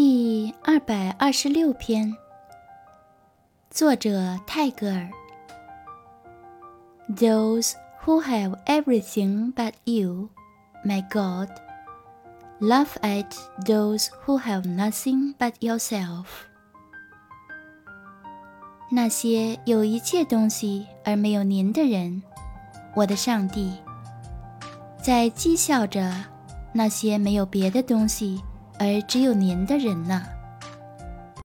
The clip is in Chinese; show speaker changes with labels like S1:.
S1: 第二百二十六篇，作者泰戈尔。Those who have everything but you, my God, laugh at those who have nothing but yourself. 那些有一切东西而没有您的人，我的上帝，在讥笑着那些没有别的东西。而只有您的人呢？